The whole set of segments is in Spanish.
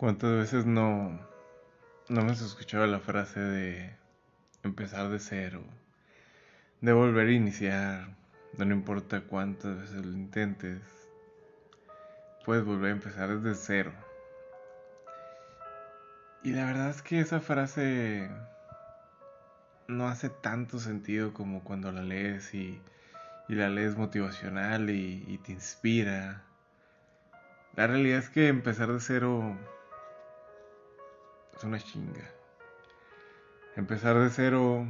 ¿Cuántas veces no, no hemos escuchado la frase de empezar de cero, de volver a iniciar, no importa cuántas veces lo intentes, puedes volver a empezar desde cero? Y la verdad es que esa frase no hace tanto sentido como cuando la lees y, la lees motivacional y, y te inspira. La realidad es que empezar de cero es una chinga. Empezar de cero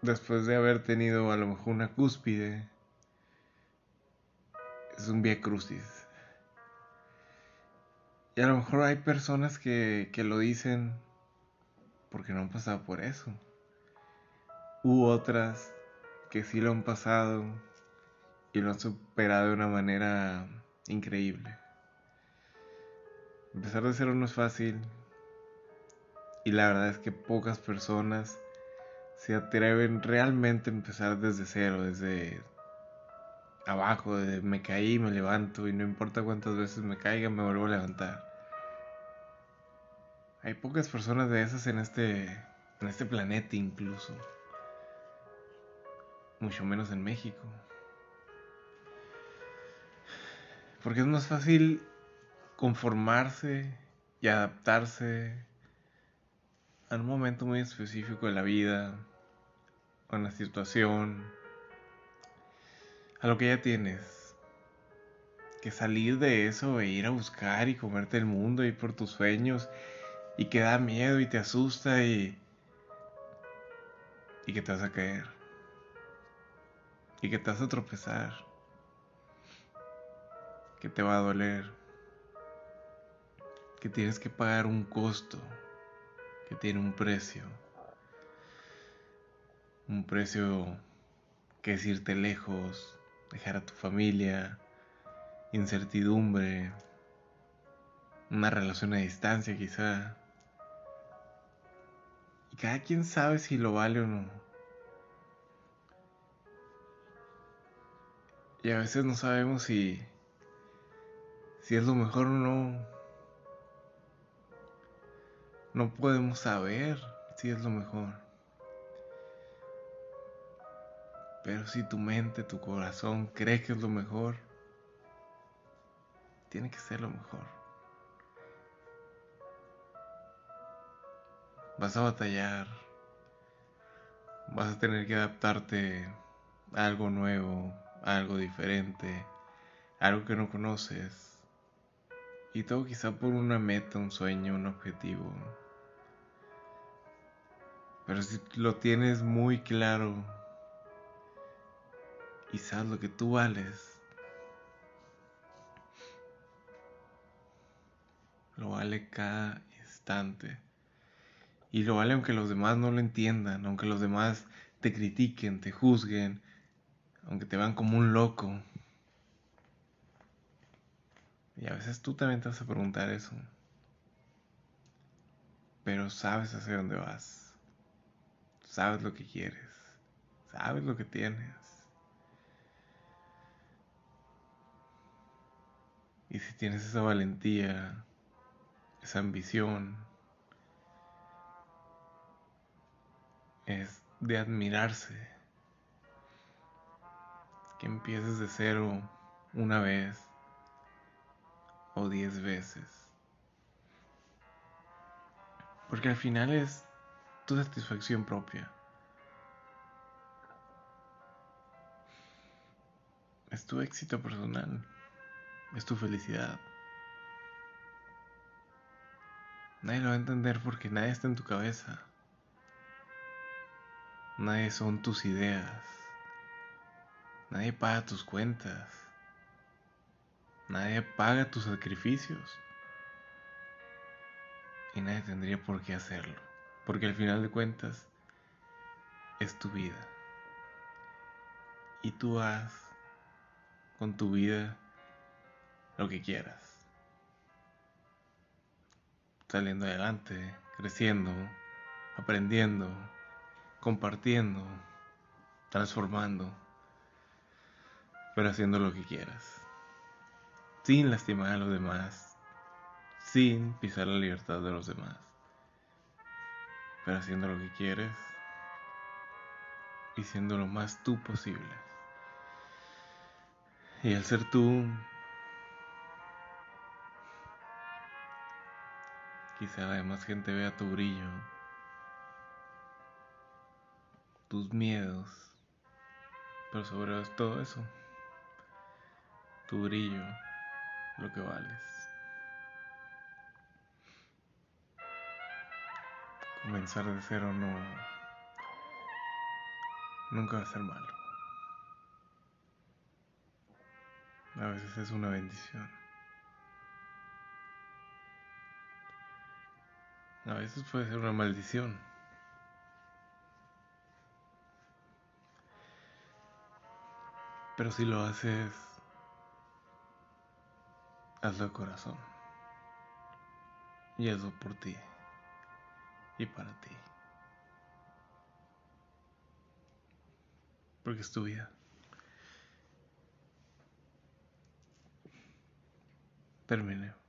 después de haber tenido a lo mejor una cúspide es un vía crucis. Y a lo mejor hay personas que, que lo dicen porque no han pasado por eso. U otras que sí lo han pasado y lo han superado de una manera increíble. Empezar de cero no es fácil y la verdad es que pocas personas se atreven realmente a empezar desde cero, desde abajo, desde me caí, me levanto y no importa cuántas veces me caiga, me vuelvo a levantar. Hay pocas personas de esas en este, en este planeta incluso, mucho menos en México. Porque es más fácil conformarse y adaptarse a un momento muy específico de la vida, a una situación, a lo que ya tienes. Que salir de eso e ir a buscar y comerte el mundo, ir por tus sueños y que da miedo y te asusta y, y que te vas a caer. Y que te vas a tropezar, que te va a doler que tienes que pagar un costo, que tiene un precio. Un precio que es irte lejos, dejar a tu familia, incertidumbre, una relación a distancia quizá. Y cada quien sabe si lo vale o no. Y a veces no sabemos si, si es lo mejor o no no podemos saber si es lo mejor. Pero si tu mente, tu corazón cree que es lo mejor, tiene que ser lo mejor. Vas a batallar, vas a tener que adaptarte a algo nuevo, a algo diferente, a algo que no conoces. Y todo quizá por una meta, un sueño, un objetivo. Pero si lo tienes muy claro y sabes lo que tú vales, lo vale cada instante. Y lo vale aunque los demás no lo entiendan, aunque los demás te critiquen, te juzguen, aunque te vean como un loco. Y a veces tú también te vas a preguntar eso. Pero sabes hacia dónde vas sabes lo que quieres, sabes lo que tienes. Y si tienes esa valentía, esa ambición, es de admirarse. Que empieces de cero una vez o diez veces. Porque al final es tu satisfacción propia. Es tu éxito personal. Es tu felicidad. Nadie lo va a entender porque nadie está en tu cabeza. Nadie son tus ideas. Nadie paga tus cuentas. Nadie paga tus sacrificios. Y nadie tendría por qué hacerlo. Porque al final de cuentas es tu vida. Y tú haz con tu vida lo que quieras. Saliendo adelante, creciendo, aprendiendo, compartiendo, transformando, pero haciendo lo que quieras. Sin lastimar a los demás, sin pisar la libertad de los demás, pero haciendo lo que quieres y siendo lo más tú posible. Y al ser tú, quizá además gente vea tu brillo, tus miedos, pero sobre todo eso, tu brillo, lo que vales. Comenzar de cero no nunca va a ser malo. A veces es una bendición. A veces puede ser una maldición. Pero si lo haces, hazlo de corazón. Y hazlo por ti y para ti. Porque es tu vida. Terminé.